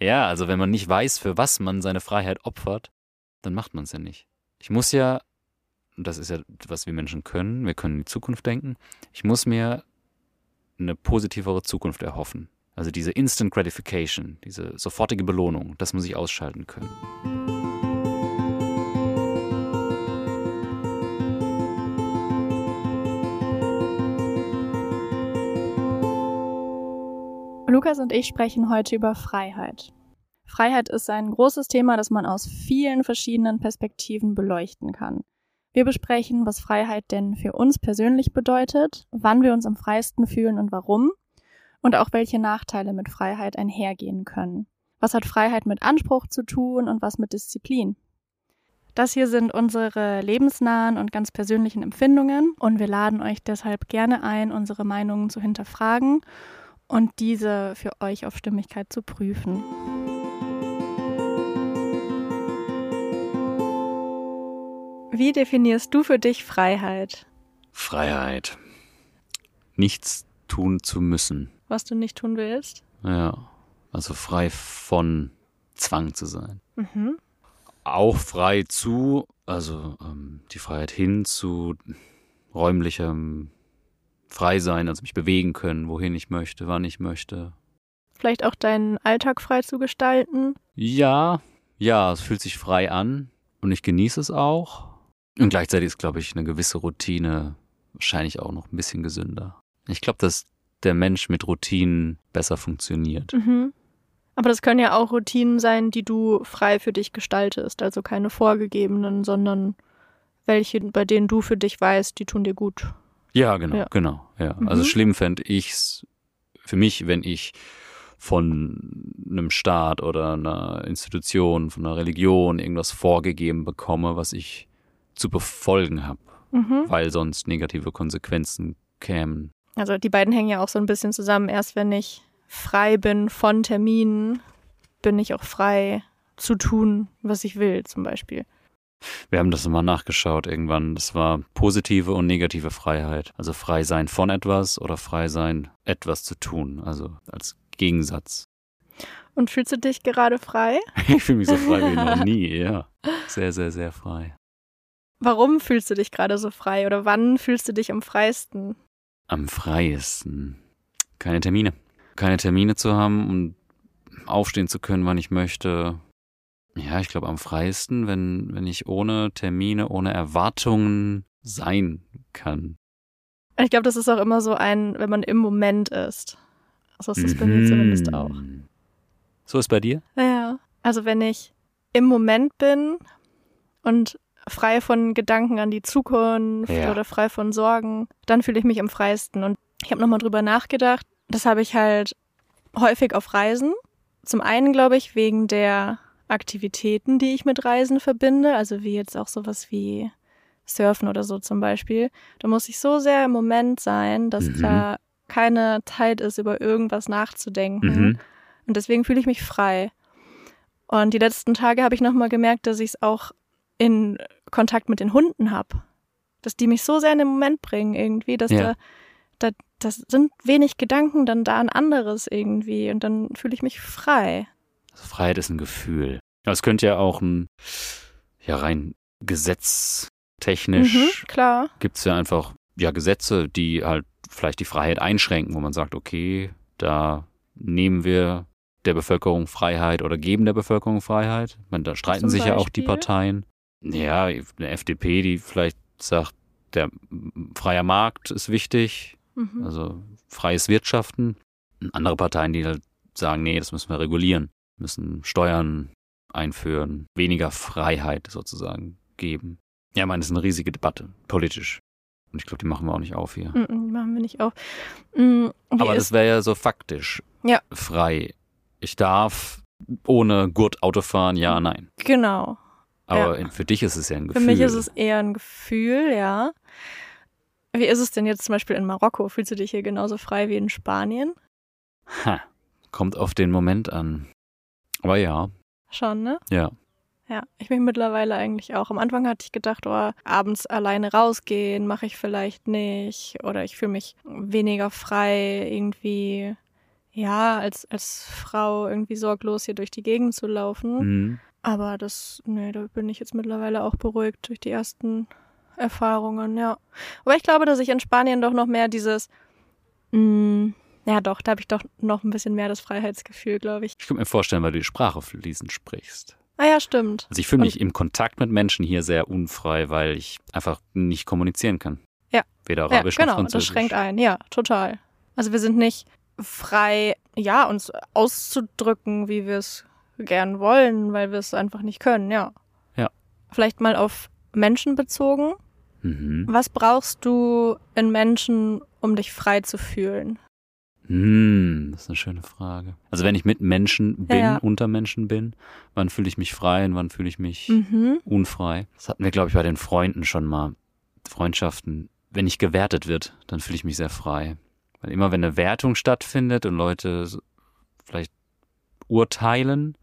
Ja, also wenn man nicht weiß, für was man seine Freiheit opfert, dann macht man es ja nicht. Ich muss ja, das ist ja, was wir Menschen können, wir können in die Zukunft denken, ich muss mir eine positivere Zukunft erhoffen. Also diese Instant Gratification, diese sofortige Belohnung, das muss ich ausschalten können. Lukas und ich sprechen heute über Freiheit. Freiheit ist ein großes Thema, das man aus vielen verschiedenen Perspektiven beleuchten kann. Wir besprechen, was Freiheit denn für uns persönlich bedeutet, wann wir uns am freiesten fühlen und warum, und auch welche Nachteile mit Freiheit einhergehen können. Was hat Freiheit mit Anspruch zu tun und was mit Disziplin? Das hier sind unsere lebensnahen und ganz persönlichen Empfindungen und wir laden euch deshalb gerne ein, unsere Meinungen zu hinterfragen und diese für euch auf Stimmigkeit zu prüfen. Wie definierst du für dich Freiheit? Freiheit. Nichts tun zu müssen. Was du nicht tun willst? Ja, also frei von Zwang zu sein. Mhm. Auch frei zu, also ähm, die Freiheit hin zu räumlichem frei sein, also mich bewegen können, wohin ich möchte, wann ich möchte. Vielleicht auch deinen Alltag frei zu gestalten? Ja, ja, es fühlt sich frei an und ich genieße es auch. Und gleichzeitig ist, glaube ich, eine gewisse Routine wahrscheinlich auch noch ein bisschen gesünder. Ich glaube, dass der Mensch mit Routinen besser funktioniert. Mhm. Aber das können ja auch Routinen sein, die du frei für dich gestaltest. Also keine vorgegebenen, sondern welche, bei denen du für dich weißt, die tun dir gut. Ja, genau, Ja. genau. Ja. Mhm. Also schlimm fände ich's für mich, wenn ich von einem Staat oder einer Institution, von einer Religion irgendwas vorgegeben bekomme, was ich zu befolgen habe, Mhm. weil sonst negative Konsequenzen kämen. Also die beiden hängen ja auch so ein bisschen zusammen. Erst wenn ich frei bin von Terminen, bin ich auch frei zu tun, was ich will, zum Beispiel. Wir haben das mal nachgeschaut irgendwann. Das war positive und negative Freiheit. Also frei sein von etwas oder frei sein, etwas zu tun. Also als Gegensatz. Und fühlst du dich gerade frei? Ich fühle mich so frei wie noch nie, ja. Sehr, sehr, sehr frei. Warum fühlst du dich gerade so frei oder wann fühlst du dich am freiesten? Am freiesten. Keine Termine. Keine Termine zu haben und aufstehen zu können, wann ich möchte. Ja, ich glaube am freiesten, wenn, wenn ich ohne Termine, ohne Erwartungen sein kann. Ich glaube, das ist auch immer so ein, wenn man im Moment ist. So ist das bei mir zumindest Mhm. auch. So ist bei dir? Ja. Also wenn ich im Moment bin und frei von Gedanken an die Zukunft Ja. oder frei von Sorgen, dann fühle ich mich am freiesten. Und ich habe nochmal drüber nachgedacht. Das habe ich halt häufig auf Reisen. Zum einen, glaube ich, wegen der Aktivitäten, die ich mit Reisen verbinde. Also wie jetzt auch sowas wie Surfen oder so zum Beispiel. Da muss ich so sehr im Moment sein, dass Mhm. da keine Zeit ist, über irgendwas nachzudenken. Mhm. Und deswegen fühle ich mich frei. Und die letzten Tage habe ich nochmal gemerkt, dass ich es auch in Kontakt mit den Hunden habe. Dass die mich so sehr in den Moment bringen irgendwie, dass Ja. da, da, das sind wenig Gedanken, dann da ein anderes irgendwie. Und dann fühle ich mich frei. Freiheit ist ein Gefühl. Es könnte ja auch ein, ja rein gesetztechnisch Mhm, klar. gibt es ja einfach ja Gesetze, die halt vielleicht die Freiheit einschränken, wo man sagt, okay, da nehmen wir der Bevölkerung Freiheit oder geben der Bevölkerung Freiheit. Meine, da streiten Zum sich ja auch die Beispiel? Parteien. Ja, eine FDP, die vielleicht sagt, der freier Markt ist wichtig, Mhm. also freies Wirtschaften. Und andere Parteien, die halt sagen, nee, das müssen wir regulieren, müssen Steuern einführen, weniger Freiheit sozusagen geben. Ja, ich meine, das ist eine riesige Debatte, politisch. Und ich glaube, die machen wir auch nicht auf hier. Mhm, die machen wir nicht auf. Mhm, wie Aber das wäre ja so faktisch Ja. frei. Ich darf ohne Gurt Auto fahren, ja, nein. genau. Aber in- für dich ist es ja ein Für Gefühl. mich ist es eher ein Gefühl, ja. Wie ist es denn jetzt zum Beispiel in Marokko? Fühlst du dich hier genauso frei wie in Spanien? Ha, kommt auf den Moment an. Aber ja, Schon, ne? ja. Ja, ich bin mittlerweile eigentlich auch. Am Anfang hatte ich gedacht, oh, abends alleine rausgehen mache ich vielleicht nicht. Oder ich fühle mich weniger frei irgendwie. ja, als, als Frau irgendwie sorglos hier durch die Gegend zu laufen. Mhm. Aber das, nee, da bin ich jetzt mittlerweile auch beruhigt durch die ersten Erfahrungen, ja. Aber ich glaube, dass ich in Spanien doch noch mehr dieses, mh, ja doch, da habe ich doch noch ein bisschen mehr das Freiheitsgefühl, glaube ich. Ich könnte mir vorstellen, weil du die Sprache fließend sprichst. Ah ja, stimmt. Also ich fühle mich im Kontakt mit Menschen hier sehr unfrei, weil ich einfach nicht kommunizieren kann. Ja. Weder Ja, Arabisch genau, noch Französisch. das schränkt ein, ja, total. Also wir sind nicht frei, ja, uns auszudrücken, wie wir es gern wollen, weil wir es einfach nicht können, ja. Ja. Vielleicht mal auf Menschen bezogen. Mhm. Was brauchst du in Menschen, um dich frei zu fühlen? Hm, das ist eine schöne Frage. Also wenn ich mit Menschen bin, Ja. unter Menschen bin, wann fühle ich mich frei und wann fühle ich mich Mhm. unfrei? Das hatten wir, glaube ich, bei den Freunden schon mal. Freundschaften. Wenn nicht gewertet wird, dann fühle ich mich sehr frei. Weil immer wenn eine Wertung stattfindet und Leute vielleicht urteilen,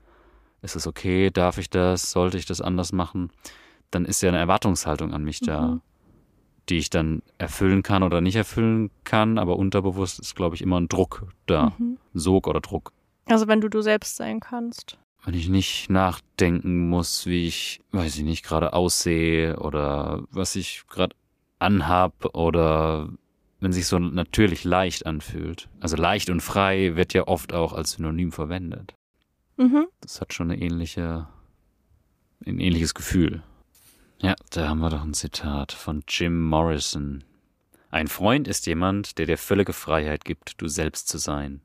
ist es okay, darf ich das, sollte ich das anders machen, dann ist ja eine Erwartungshaltung an mich da, Mhm. Die ich dann erfüllen kann oder nicht erfüllen kann, aber unterbewusst ist, glaube ich, immer ein Druck da, Mhm. Sog oder Druck. Also wenn du du selbst sein kannst. Wenn ich nicht nachdenken muss, wie ich, weiß ich nicht, gerade aussehe oder was ich gerade anhab oder wenn sich so natürlich leicht anfühlt. Also leicht und frei wird ja oft auch als Synonym verwendet. Mhm. Das hat schon eine ähnliche, ein ähnliches Gefühl. Ja, da haben wir doch ein Zitat von Jim Morrison. Ein Freund ist jemand, der dir völlige Freiheit gibt, du selbst zu sein.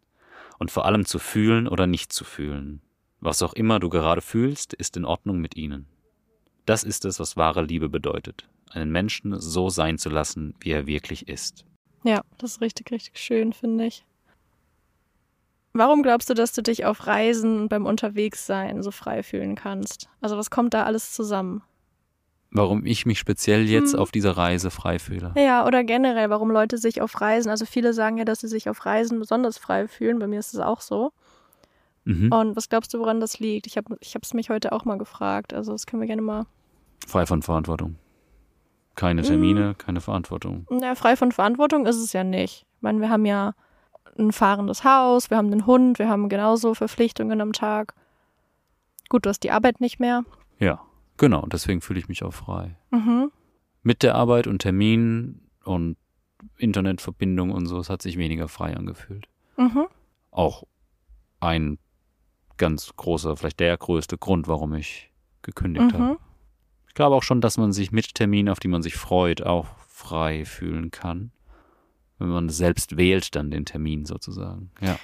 Und vor allem zu fühlen oder nicht zu fühlen. Was auch immer du gerade fühlst, ist in Ordnung mit ihnen. Das ist es, was wahre Liebe bedeutet. Einen Menschen so sein zu lassen, wie er wirklich ist. Ja, das ist richtig, richtig schön, finde ich. Warum glaubst du, dass du dich auf Reisen und beim Unterwegssein so frei fühlen kannst? Also was kommt da alles zusammen? Warum ich mich speziell jetzt Hm. auf dieser Reise frei fühle. Ja, oder generell, warum Leute sich auf Reisen, also viele sagen ja, dass sie sich auf Reisen besonders frei fühlen, bei mir ist es auch so. Mhm. Und was glaubst du, woran das liegt? Ich habe ich es mich heute auch mal gefragt, also das können wir gerne mal. Frei von Verantwortung. Keine. Termine, keine Verantwortung. Na, frei von Verantwortung ist es ja nicht. Ich meine, wir haben ja ein fahrendes Haus, wir haben einen Hund, wir haben genauso Verpflichtungen am Tag. Gut, du hast die Arbeit nicht mehr. Ja, genau. Deswegen fühle ich mich auch frei. Mhm. Mit der Arbeit und Terminen und Internetverbindung und so, es hat sich weniger frei angefühlt. Mhm. Auch ein ganz großer, vielleicht der größte Grund, warum ich gekündigt habe. Mhm. Ich glaube auch schon, dass man sich mit Terminen, auf die man sich freut, auch frei fühlen kann. Wenn man selbst wählt, dann den Termin sozusagen. Ja.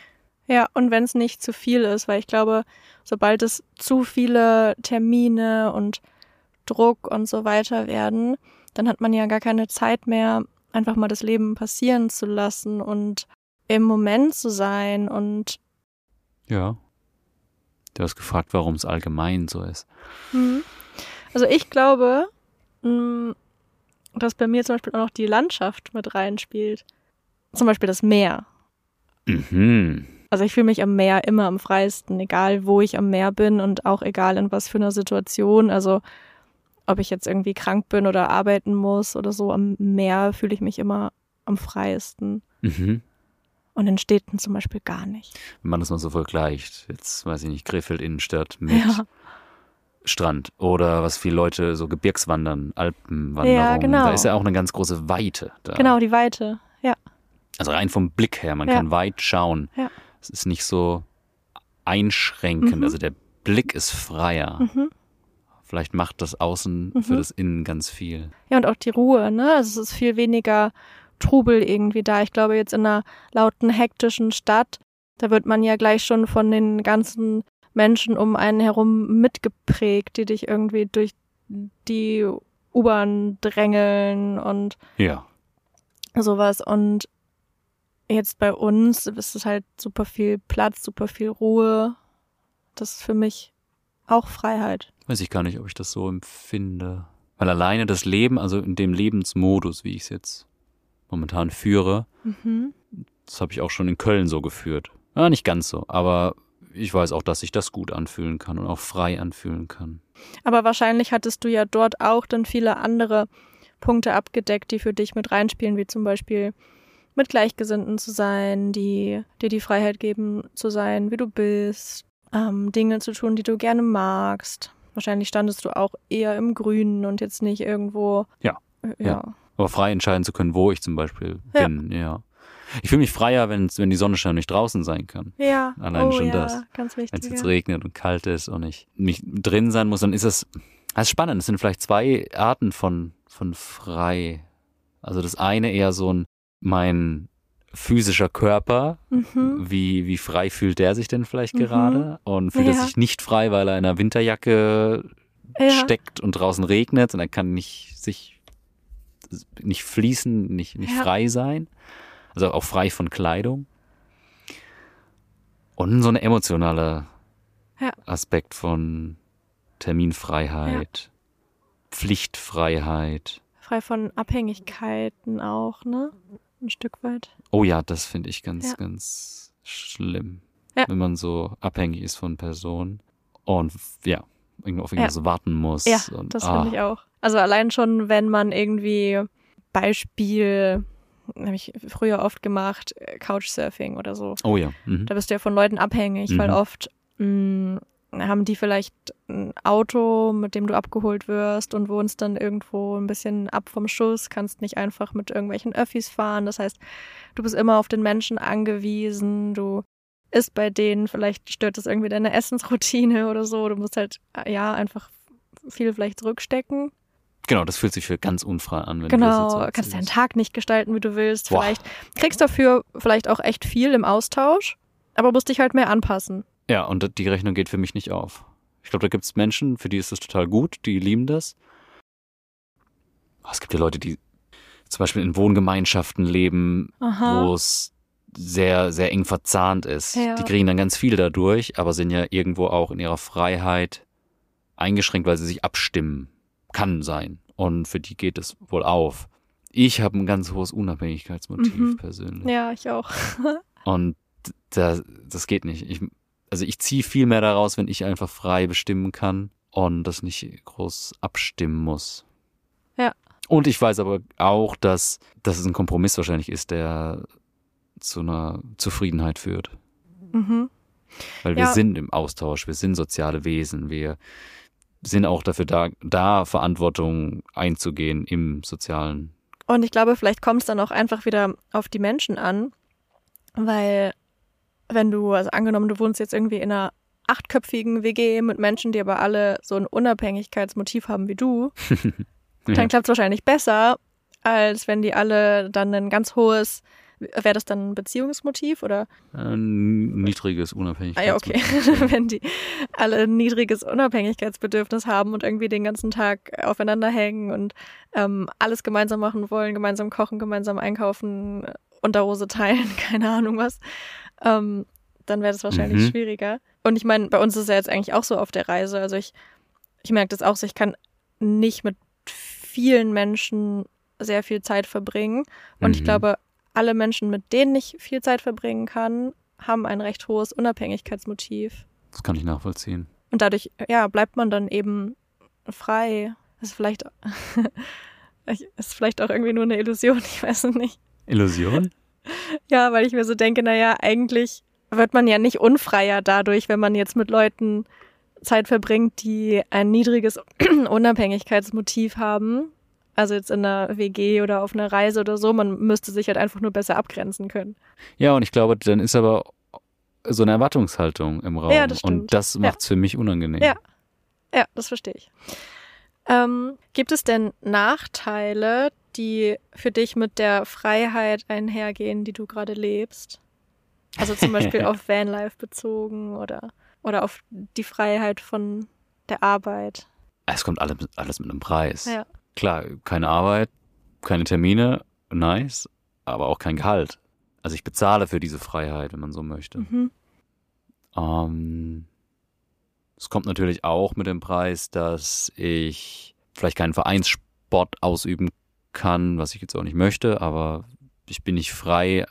Ja, und wenn es nicht zu viel ist, weil ich glaube, sobald es zu viele Termine und Druck und so weiter werden, dann hat man ja gar keine Zeit mehr, einfach mal das Leben passieren zu lassen und im Moment zu sein und Ja. Du hast gefragt, warum es allgemein so ist. Mhm. Also ich glaube, mh, dass bei mir zum Beispiel auch noch die Landschaft mit reinspielt. Zum Beispiel das Meer. Mhm. Also ich fühle mich am Meer immer am freiesten, egal wo ich am Meer bin und auch egal in was für einer Situation. Also ob ich jetzt irgendwie krank bin oder arbeiten muss oder so, am Meer fühle ich mich immer am freiesten. Mhm. Und in Städten zum Beispiel gar nicht. Wenn man das mal so vergleicht, jetzt weiß ich nicht, Krefeld Innenstadt mit Ja. Strand oder was viele Leute so Gebirgswandern, Alpenwanderung. Ja, genau. Da ist ja auch eine ganz große Weite da. Genau, die Weite. Ja. Also rein vom Blick her, man Ja. kann weit schauen. Ja. Es ist nicht so einschränkend, Mhm. also der Blick ist freier. Mhm. Vielleicht macht das Außen für Mhm. das Innen ganz viel. Ja, und auch die Ruhe, ne? Also es ist viel weniger Trubel irgendwie da. Ich glaube, jetzt in einer lauten, hektischen Stadt, da wird man ja gleich schon von den ganzen Menschen um einen herum mitgeprägt, die dich irgendwie durch die U-Bahn drängeln und Ja. sowas. Und jetzt bei uns ist es halt super viel Platz, super viel Ruhe. Das ist für mich auch Freiheit. Weiß ich gar nicht, ob ich das so empfinde. Weil alleine das Leben, also in dem Lebensmodus, wie ich es jetzt momentan führe, Mhm. das habe ich auch schon in Köln so geführt. Ja, nicht ganz so, aber ich weiß auch, dass sich das gut anfühlen kann und auch frei anfühlen kann. Aber wahrscheinlich hattest du ja dort auch dann viele andere Punkte abgedeckt, die für dich mit reinspielen, wie zum Beispiel mit Gleichgesinnten zu sein, die dir die Freiheit geben, zu sein, wie du bist, ähm, Dinge zu tun, die du gerne magst. Wahrscheinlich standest du auch eher im Grünen und jetzt nicht irgendwo. Ja. Äh, Ja. ja. Aber frei entscheiden zu können, wo ich zum Beispiel Ja. bin, ja. Ich fühle mich freier, wenn die Sonne schon nicht draußen sein kann. Ja, Allein oh, schon ja, das. Ganz Wenn wichtig. es jetzt regnet und kalt ist und ich nicht drin sein muss, dann ist das, das ist spannend. Es sind vielleicht zwei Arten von, von frei. Also das eine eher so ein, mein physischer Körper, Mhm. wie, wie frei fühlt der sich denn vielleicht Mhm. gerade? Und fühlt er Ja. sich nicht frei, weil er in einer Winterjacke Ja. steckt und draußen regnet und er kann nicht sich nicht fließen, nicht, nicht Ja. frei sein. Also auch frei von Kleidung. Und so eine emotionale Ja. Aspekt von Terminfreiheit, Pflichtfreiheit. Frei von Abhängigkeiten auch, ne? Ein Stück weit. Oh ja, das finde ich ganz, Ja. ganz schlimm. Ja. Wenn man so abhängig ist von Personen und ja, auf Ja. irgendwas warten muss. Ja, und, das ah, finde ich auch. Also allein schon, wenn man irgendwie Beispiel, habe ich früher oft gemacht, äh, Couchsurfing oder so. Oh ja. Mhm. Da bist du ja von Leuten abhängig, weil Mhm. oft mh, haben die vielleicht ein Auto, mit dem du abgeholt wirst und wohnst dann irgendwo ein bisschen ab vom Schuss, kannst nicht einfach mit irgendwelchen Öffis fahren. Das heißt, du bist immer auf den Menschen angewiesen, du isst bei denen, vielleicht stört das irgendwie deine Essensroutine oder so. Du musst halt, äh, ja, einfach viel vielleicht zurückstecken. Genau, das fühlt sich für ganz unfrei an, wenn du das Genau, so kannst deinen. Tag nicht gestalten, wie du willst. Boah. Vielleicht kriegst dafür vielleicht auch echt viel im Austausch, aber musst dich halt mehr anpassen. Ja, und die Rechnung geht für mich nicht auf. Ich glaube, da gibt es Menschen, für die ist das total gut, die lieben das. Aber Es gibt ja Leute, die zum Beispiel in Wohngemeinschaften leben, wo es sehr, sehr eng verzahnt ist. Ja. Die kriegen dann ganz viel dadurch, aber sind ja irgendwo auch in ihrer Freiheit eingeschränkt, weil sie sich abstimmen. Kann sein. Und für die geht es wohl auf. Ich habe ein ganz hohes Unabhängigkeitsmotiv Mhm. persönlich. Ja, ich auch. Und da, das geht nicht. Ich, also ich ziehe viel mehr daraus, wenn ich einfach frei bestimmen kann und das nicht groß abstimmen muss. Ja. Und ich weiß aber auch, dass, dass es ein Kompromiss wahrscheinlich ist, der zu einer Zufriedenheit führt. Mhm. Weil wir Ja. sind im Austausch, wir sind soziale Wesen, wir sind auch dafür da, da Verantwortung einzugehen im sozialen. Und ich glaube, vielleicht kommt es dann auch einfach wieder auf die Menschen an, weil wenn du, also angenommen, du wohnst jetzt irgendwie in einer achtköpfigen WG mit Menschen, die aber alle so ein Unabhängigkeitsmotiv haben wie du, Ja. dann klappt es wahrscheinlich besser, als wenn die alle dann ein ganz hohes, wäre das dann ein Beziehungsmotiv oder? Ein niedriges Ah Unabhängigkeitsmotiv. ja, okay. wenn die alle ein niedriges Unabhängigkeitsbedürfnis haben und irgendwie den ganzen Tag aufeinander hängen und ähm, alles gemeinsam machen wollen, gemeinsam kochen, gemeinsam einkaufen, Unterhose teilen, keine Ahnung was, ähm, dann wäre das wahrscheinlich Mhm. schwieriger. Und ich meine, bei uns ist es ja jetzt eigentlich auch so auf der Reise. Also ich, ich merke das auch so, ich kann nicht mit vielen Menschen sehr viel Zeit verbringen. Und ich Mhm. glaube, alle Menschen, mit denen ich viel Zeit verbringen kann, haben ein recht hohes Unabhängigkeitsmotiv. Das kann ich nachvollziehen. Und dadurch, ja, bleibt man dann eben frei. Das ist vielleicht, ich- ist vielleicht auch irgendwie nur eine Illusion, ich weiß es nicht. Illusion? Ja, weil ich mir so denke, naja, eigentlich wird man ja nicht unfreier dadurch, wenn man jetzt mit Leuten Zeit verbringt, die ein niedriges Unabhängigkeitsmotiv haben. Also jetzt in einer WG oder auf einer Reise oder so. Man müsste sich halt einfach nur besser abgrenzen können. Ja, und ich glaube, dann ist aber so eine Erwartungshaltung im Raum. Ja, das stimmt. und das macht es für mich unangenehm. Ja. Ja, das verstehe ich. Ähm, gibt es denn Nachteile, die für dich mit der Freiheit einhergehen, die du gerade lebst? Also zum Beispiel auf Vanlife bezogen oder, oder auf die Freiheit von der Arbeit. Es kommt alles, alles mit einem Preis. Ja. Klar, keine Arbeit, keine Termine, nice, aber auch kein Gehalt. Also ich bezahle für diese Freiheit, wenn man so möchte. Mhm. Ähm, es kommt natürlich auch mit dem Preis, dass ich vielleicht keinen Vereinssport ausüben kann, was ich jetzt auch nicht möchte, aber ich bin nicht frei,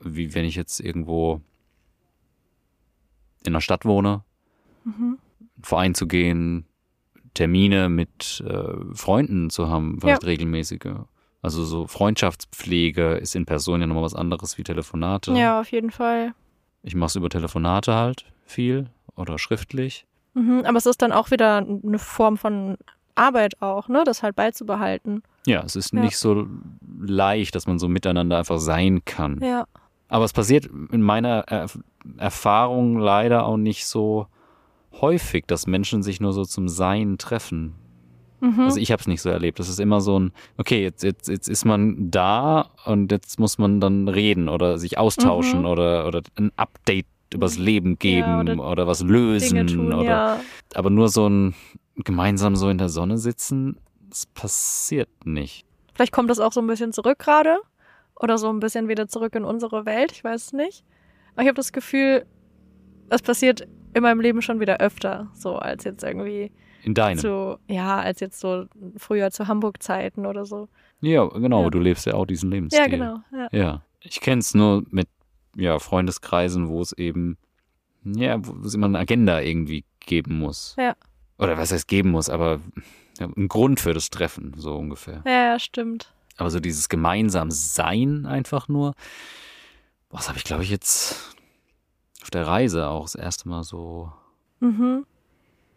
wie wenn ich jetzt irgendwo in einer Stadt wohne, Mhm. einen Verein zu gehen, Termine mit äh, Freunden zu haben, vielleicht regelmäßige. Also so Freundschaftspflege ist in Person ja nochmal was anderes wie Telefonate. Ja, auf jeden Fall. Ich mache es über Telefonate halt viel oder schriftlich. Mhm, aber es ist dann auch wieder eine Form von Arbeit auch, ne? Das halt beizubehalten. Ja, es ist Ja. nicht so leicht, dass man so miteinander einfach sein kann. Ja. Aber es passiert in meiner Erf Erfahrung leider auch nicht so häufig, dass Menschen sich nur so zum Sein treffen. Mhm. Also ich habe es nicht so erlebt. Das ist immer so ein, okay, jetzt, jetzt, jetzt ist man da und jetzt muss man dann reden oder sich austauschen Mhm. oder, oder ein Update übers Leben geben Ja, oder, oder was lösen. Tun, oder, ja. Aber nur so ein gemeinsam so in der Sonne sitzen, das passiert nicht. Vielleicht kommt das auch so ein bisschen zurück gerade. Oder so ein bisschen wieder zurück in unsere Welt. Ich weiß es nicht. Aber ich habe das Gefühl, es passiert in meinem Leben schon wieder öfter. So als jetzt irgendwie In deinem. zu, ja, als jetzt so früher zu Hamburg-Zeiten oder so. Ja, genau, Ja. du lebst ja auch diesen Lebensstil. Ja, genau. Ja. Ja, ich kenne es nur mit ja, Freundeskreisen, wo es eben, ja, wo es immer eine Agenda irgendwie geben muss. Ja. Oder was heißt geben muss, aber ja, ein Grund für das Treffen, so ungefähr. ja, ja, stimmt. Aber so dieses gemeinsam Sein einfach nur, was habe ich, glaube ich, jetzt auf der Reise auch das erste Mal so, Mhm.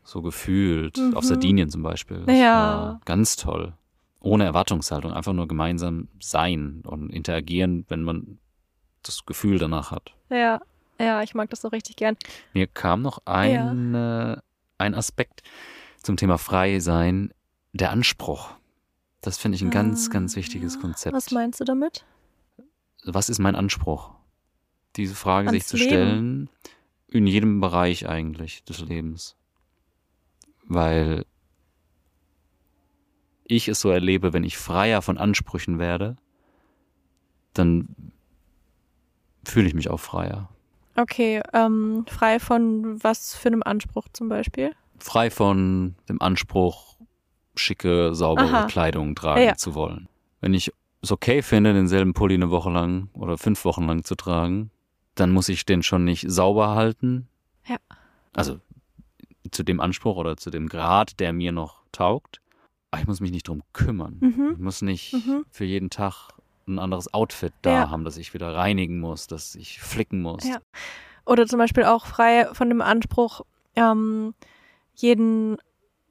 so gefühlt. Mhm. Auf Sardinien zum Beispiel. Das Ja. ganz toll. Ohne Erwartungshaltung, einfach nur gemeinsam sein und interagieren, wenn man das Gefühl danach hat. Ja, ja, ich mag das so richtig gern. Mir kam noch ein, äh, ein Aspekt zum Thema Frei sein, der Anspruch. Das finde ich ein ganz, Ah, ganz wichtiges Konzept. Was meinst du damit? Was ist mein Anspruch? Diese Frage sich Ans zu Leben. stellen, in jedem Bereich eigentlich des Lebens. Weil ich es so erlebe, wenn ich freier von Ansprüchen werde, dann fühle ich mich auch freier. Okay, ähm, frei von was für einem Anspruch zum Beispiel? Frei von dem Anspruch, schicke, saubere Aha. Kleidung tragen Ja. zu wollen. Wenn ich es okay finde, denselben Pulli eine Woche lang oder fünf Wochen lang zu tragen, dann muss ich den schon nicht sauber halten. Ja. Also zu dem Anspruch oder zu dem Grad, der mir noch taugt. Aber ich muss mich nicht drum kümmern. Ich Mhm. muss nicht Mhm. für jeden Tag ein anderes Outfit da Ja. haben, das ich wieder reinigen muss, das ich flicken muss. Ja. Oder zum Beispiel auch frei von dem Anspruch, ähm, jeden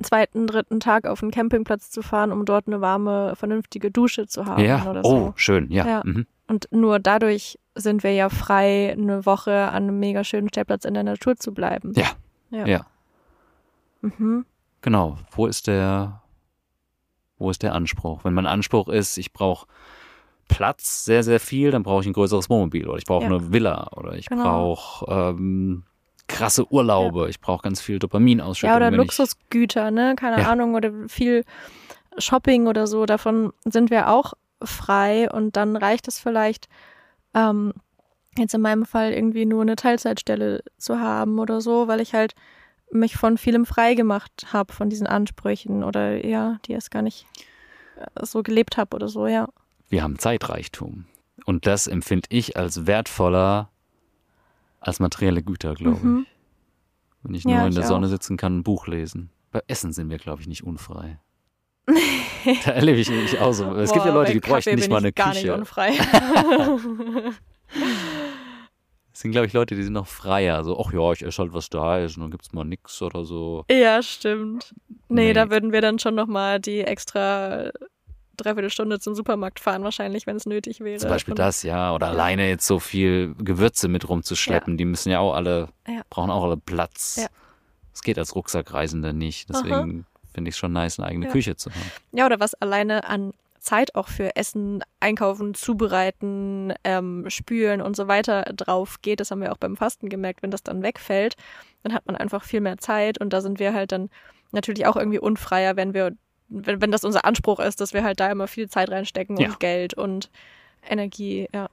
zweiten, dritten Tag auf einen Campingplatz zu fahren, um dort eine warme, vernünftige Dusche zu haben Ja, oder oh, so. schön, ja. Ja. Mhm. Und nur dadurch sind wir ja frei, eine Woche an einem mega schönen Stellplatz in der Natur zu bleiben. Ja. Ja. Ja. Mhm. Genau, wo ist der, wo ist der Anspruch? Wenn mein Anspruch ist, ich brauche Platz sehr, sehr viel, dann brauche ich ein größeres Wohnmobil oder ich brauche Ja. eine Villa oder ich Genau. brauche ähm, krasse Urlaube, ich brauche ganz viel Dopaminausschüttung. Ja, oder Luxusgüter, ne? Keine Ja. Ahnung, oder viel Shopping oder so, davon sind wir auch frei und dann reicht es vielleicht, ähm, jetzt in meinem Fall irgendwie nur eine Teilzeitstelle zu haben oder so, weil ich halt mich von vielem frei gemacht habe, von diesen Ansprüchen oder ja, die es gar nicht äh, so gelebt habe oder so, ja. Wir haben Zeitreichtum. Und das empfinde ich als wertvoller als materielle Güter, glaube Mhm. ich. Wenn ich Ja, nur in ich der Sonne auch. sitzen kann, ein Buch lesen. Bei Essen sind wir, glaube ich, nicht unfrei. da erlebe ich mich auch so. Es gibt ja Boah, Leute, die bräuchten nicht mal ich eine gar Küche. nicht unfrei. Es sind, glaube ich, Leute, die sind noch freier. So, ach ja, ich esse halt, was da ist und dann gibt's mal nix oder so. Ja, stimmt. Nee, Nee. da würden wir dann schon nochmal die extra Dreiviertelstunde zum Supermarkt fahren, wahrscheinlich, wenn es nötig wäre. Zum Beispiel Und- das, ja. Oder Ja. alleine jetzt so viel Gewürze mit rumzuschleppen. Die müssen ja auch alle, Ja. brauchen auch alle Platz. Ja. Das geht als Rucksackreisender nicht. Deswegen finde ich es schon nice, eine eigene Ja. Küche zu haben. Ja, oder was alleine an Zeit auch für Essen, Einkaufen, Zubereiten, ähm, Spülen und so weiter drauf geht. Das haben wir auch beim Fasten gemerkt. Wenn das dann wegfällt, dann hat man einfach viel mehr Zeit und da sind wir halt dann natürlich auch irgendwie unfreier, wenn wir, wenn, wenn das unser Anspruch ist, dass wir halt da immer viel Zeit reinstecken Ja. und Geld und Energie. Ja,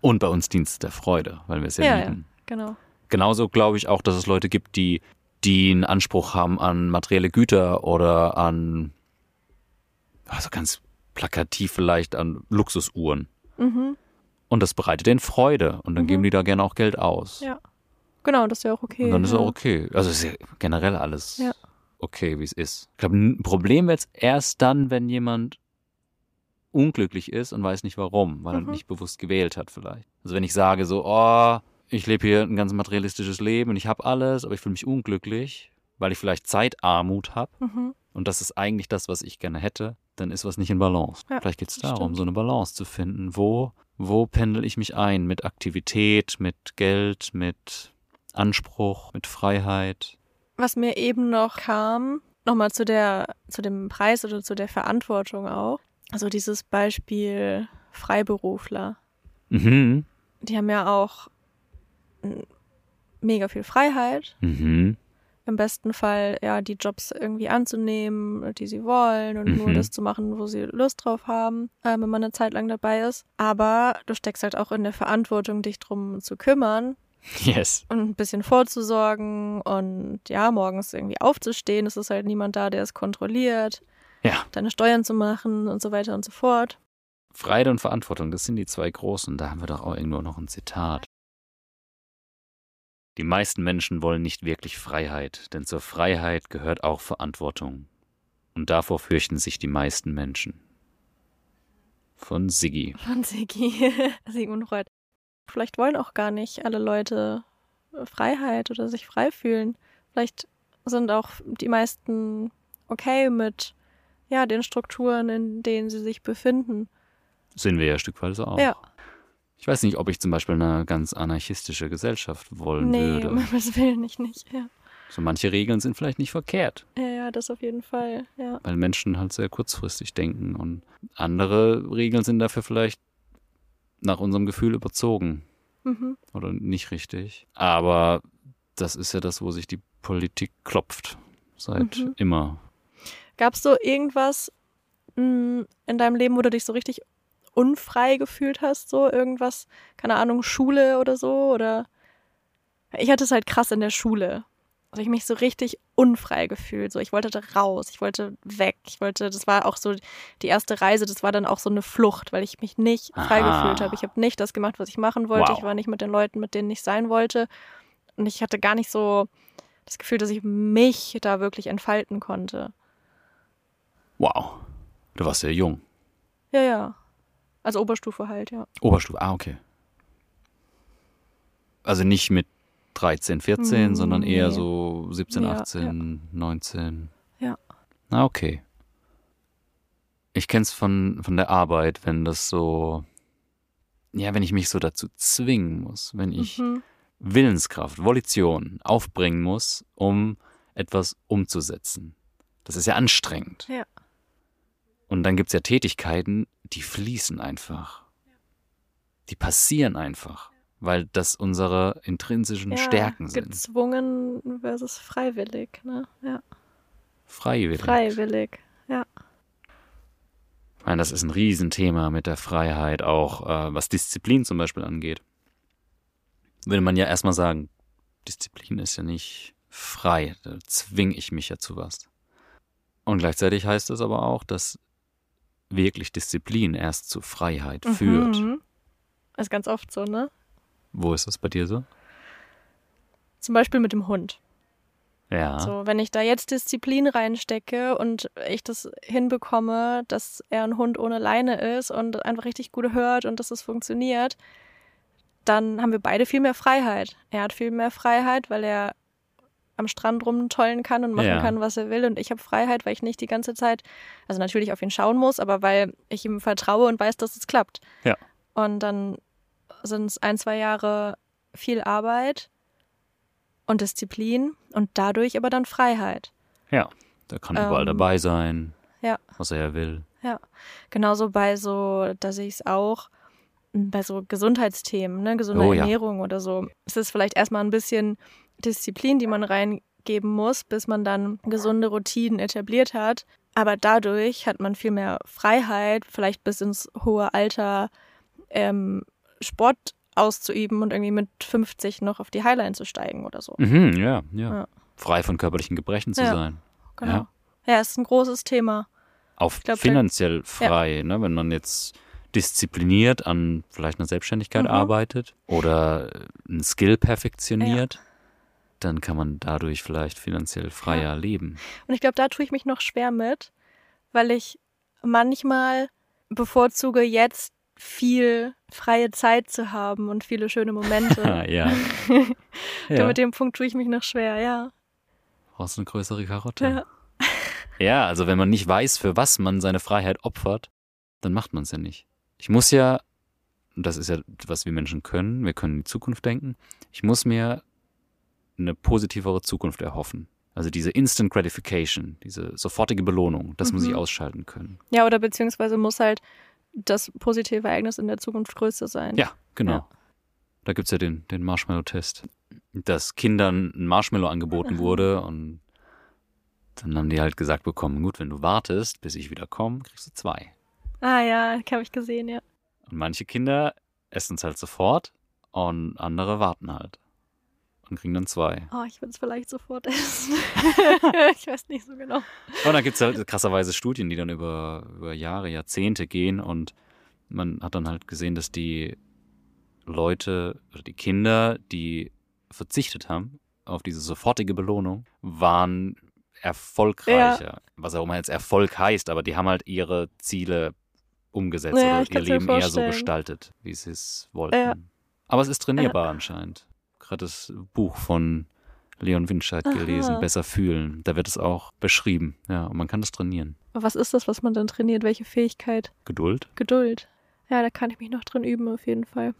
Und bei uns Dienst der Freude, weil wir es ja, Ja, ja. lieben. genau. Genauso glaube ich auch, dass es Leute gibt, die, die einen Anspruch haben an materielle Güter oder an, also ganz plakativ vielleicht, an Luxusuhren. Mhm. Und das bereitet denen Freude. Und dann Mhm. geben die da gerne auch Geld aus. Ja. Genau, das ist ja auch okay. Und dann ist ja. auch okay. Also ist ja generell alles Ja. Okay, wie es ist. Ich glaube, ein Problem wird es erst dann, wenn jemand unglücklich ist und weiß nicht warum, weil Mhm. er nicht bewusst gewählt hat vielleicht. Also wenn ich sage so, oh, ich lebe hier ein ganz materialistisches Leben und ich habe alles, aber ich fühle mich unglücklich, weil ich vielleicht Zeitarmut habe Mhm. und das ist eigentlich das, was ich gerne hätte, dann ist was nicht in Balance. Ja, vielleicht geht es darum, stimmt. so eine Balance zu finden. Wo, wo pendel ich mich ein? Mit Aktivität, mit Geld, mit Anspruch, mit Freiheit. Was mir eben noch kam, nochmal zu der, zu dem Preis oder zu der Verantwortung auch. Also dieses Beispiel Freiberufler. Mhm. Die haben ja auch mega viel Freiheit. Mhm. Im besten Fall ja die Jobs irgendwie anzunehmen, die sie wollen und nur Mhm. das zu machen, wo sie Lust drauf haben, äh, wenn man eine Zeit lang dabei ist. Aber du steckst halt auch in der Verantwortung, dich drum zu kümmern Yes. und ein bisschen vorzusorgen und ja, morgens irgendwie aufzustehen. Es ist halt niemand da, der es kontrolliert, Ja. deine Steuern zu machen und so weiter und so fort. Freiheit und Verantwortung, das sind die zwei großen. Da haben wir doch auch irgendwo noch ein Zitat. Die meisten Menschen wollen nicht wirklich Freiheit, denn zur Freiheit gehört auch Verantwortung. Und davor fürchten sich die meisten Menschen. Von Siggi. Von Sigi, Sigmund Freud. Vielleicht wollen auch gar nicht alle Leute Freiheit oder sich frei fühlen. Vielleicht sind auch die meisten okay mit ja, den Strukturen, in denen sie sich befinden. Sind wir ja stückweise auch. Ja. Ich weiß nicht, ob ich zum Beispiel eine ganz anarchistische Gesellschaft wollen nee, würde. um Himmels Willen ich nicht. Ja. So manche Regeln sind vielleicht nicht verkehrt, ja, ja, das auf jeden Fall. Ja. weil Menschen halt sehr kurzfristig denken und andere Regeln sind dafür vielleicht nach unserem Gefühl überzogen Mhm. oder nicht richtig. Aber das ist ja das, wo sich die Politik klopft. Seit Mhm. immer. Gab es so irgendwas mh, in deinem Leben, wo du dich so richtig unfrei gefühlt hast? So irgendwas, keine Ahnung, Schule oder so? Oder ich hatte es halt krass in der Schule. Also ich mich so richtig unfrei gefühlt. So, ich wollte da raus, ich wollte weg. Ich wollte, das war auch so die erste Reise, das war dann auch so eine Flucht, weil ich mich nicht frei Aha. gefühlt habe. Ich habe nicht das gemacht, was ich machen wollte. Wow. Ich war nicht mit den Leuten, mit denen ich sein wollte. Und ich hatte gar nicht so das Gefühl, dass ich mich da wirklich entfalten konnte. Wow. Du warst sehr jung. Ja, ja. Also Oberstufe halt, ja. Oberstufe, ah, okay. Also nicht mit 13, 14, Mm, sondern eher nee. so 17, Ja, 18, 19. Ja. Na, okay. Ich kenn's von, von der Arbeit, wenn das so, ja, wenn ich mich so dazu zwingen muss, wenn ich Mhm. Willenskraft, Volition aufbringen muss, um etwas umzusetzen. Das ist ja anstrengend. Ja. Und dann gibt's ja Tätigkeiten, die fließen einfach. Die passieren einfach, weil das unsere intrinsischen ja, Stärken sind. Gezwungen versus freiwillig, ne? Ja. Freiwillig. Freiwillig. Ich meine, das ist ein Riesenthema mit der Freiheit, auch äh, was Disziplin zum Beispiel angeht. Würde man ja erstmal sagen, Disziplin ist ja nicht frei, da zwinge ich mich ja zu was. Und gleichzeitig heißt es aber auch, dass wirklich Disziplin erst zu Freiheit führt. Mhm. Ist ganz oft so, ne? Wo ist das bei dir so? Zum Beispiel mit dem Hund. Ja. So, wenn ich da jetzt Disziplin reinstecke und ich das hinbekomme, dass er ein Hund ohne Leine ist und einfach richtig gut hört und dass es funktioniert, dann haben wir beide viel mehr Freiheit. Er hat viel mehr Freiheit, weil er am Strand rumtollen kann und machen Ja. kann, was er will. Und ich habe Freiheit, weil ich nicht die ganze Zeit, also natürlich auf ihn schauen muss, aber weil ich ihm vertraue und weiß, dass es klappt. Ja. Und dann sind es ein, zwei Jahre viel Arbeit und Disziplin und dadurch aber dann Freiheit. Ja. Der kann überall Ähm, dabei sein, ja. was er will. Genauso bei so, da sehe ich es auch, m, bei so Gesundheitsthemen, ne, gesunde Oh ja. Ernährung oder so. Es ist vielleicht erstmal ein bisschen Disziplin, die man reingeben muss, bis man dann gesunde Routinen etabliert hat. Aber dadurch hat man viel mehr Freiheit, vielleicht bis ins hohe Alter ähm, Sport auszuüben und irgendwie mit 50 noch auf die Highline zu steigen oder so. Mhm, ja, ja, Ja. Frei von körperlichen Gebrechen zu Ja. sein. Genau. Ja. Ja, ist ein großes Thema. Auch glaub, finanziell frei, ne? wenn man jetzt diszipliniert an vielleicht einer Selbstständigkeit Mhm. arbeitet oder einen Skill perfektioniert, dann kann man dadurch vielleicht finanziell freier leben. Und ich glaube, da tue ich mich noch schwer mit, weil ich manchmal bevorzuge jetzt viel freie Zeit zu haben und viele schöne Momente. ja. ja. Mit dem Punkt tue ich mich noch schwer, ja. Brauchst du eine größere Karotte? Ja. ja, also wenn man nicht weiß, für was man seine Freiheit opfert, dann macht man es ja nicht. Ich muss ja, das ist ja, was wir Menschen können, wir können in die Zukunft denken, ich muss mir eine positivere Zukunft erhoffen. Also diese Instant Gratification, diese sofortige Belohnung, das mhm. muss ich mhm. ausschalten können. Ja, oder beziehungsweise muss halt das positive Ereignis in der Zukunft größer sein. Ja, genau. Ja. Da gibt es ja den, den Marshmallow-Test, dass Kindern ein Marshmallow angeboten wurde und dann haben die halt gesagt bekommen, gut, wenn du wartest, bis ich wieder komme, kriegst du zwei. Ah ja, habe ich gesehen, ja. Und manche Kinder essen es halt sofort und andere warten halt und kriegen dann zwei. Oh, ich würde es vielleicht sofort essen. ich weiß nicht so genau. Und dann gibt es halt krasserweise Studien, die dann über, über Jahre, Jahrzehnte gehen und man hat dann halt gesehen, dass die Leute oder die Kinder, die verzichtet haben auf diese sofortige Belohnung, waren erfolgreicher. Ja. Was auch immer jetzt Erfolg heißt, aber die haben halt ihre Ziele umgesetzt ja, oder ihr Leben eher so gestaltet, wie sie es wollten. Ja. Aber es ist trainierbar anscheinend gerade das Buch von Leon Winscheid gelesen, Besser fühlen. Da wird es auch beschrieben. Ja, und man kann das trainieren. Was ist das, was man dann trainiert? Welche Fähigkeit? Geduld. Geduld. Ja, da kann ich mich noch drin üben, auf jeden Fall.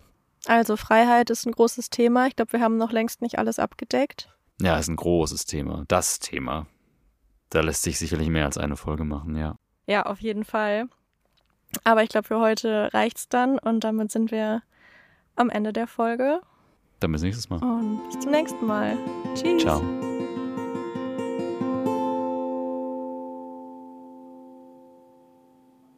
Also, Freiheit ist ein großes Thema. Ich glaube, wir haben noch längst nicht alles abgedeckt. Ja, ist ein großes Thema. Das Thema. Da lässt sich sicherlich mehr als eine Folge machen, ja. Ja, auf jeden Fall. Aber ich glaube, für heute reicht's dann und damit sind wir am Ende der Folge. Dann bis nächstes Mal. Und bis zum nächsten Mal. Tschüss. Ciao.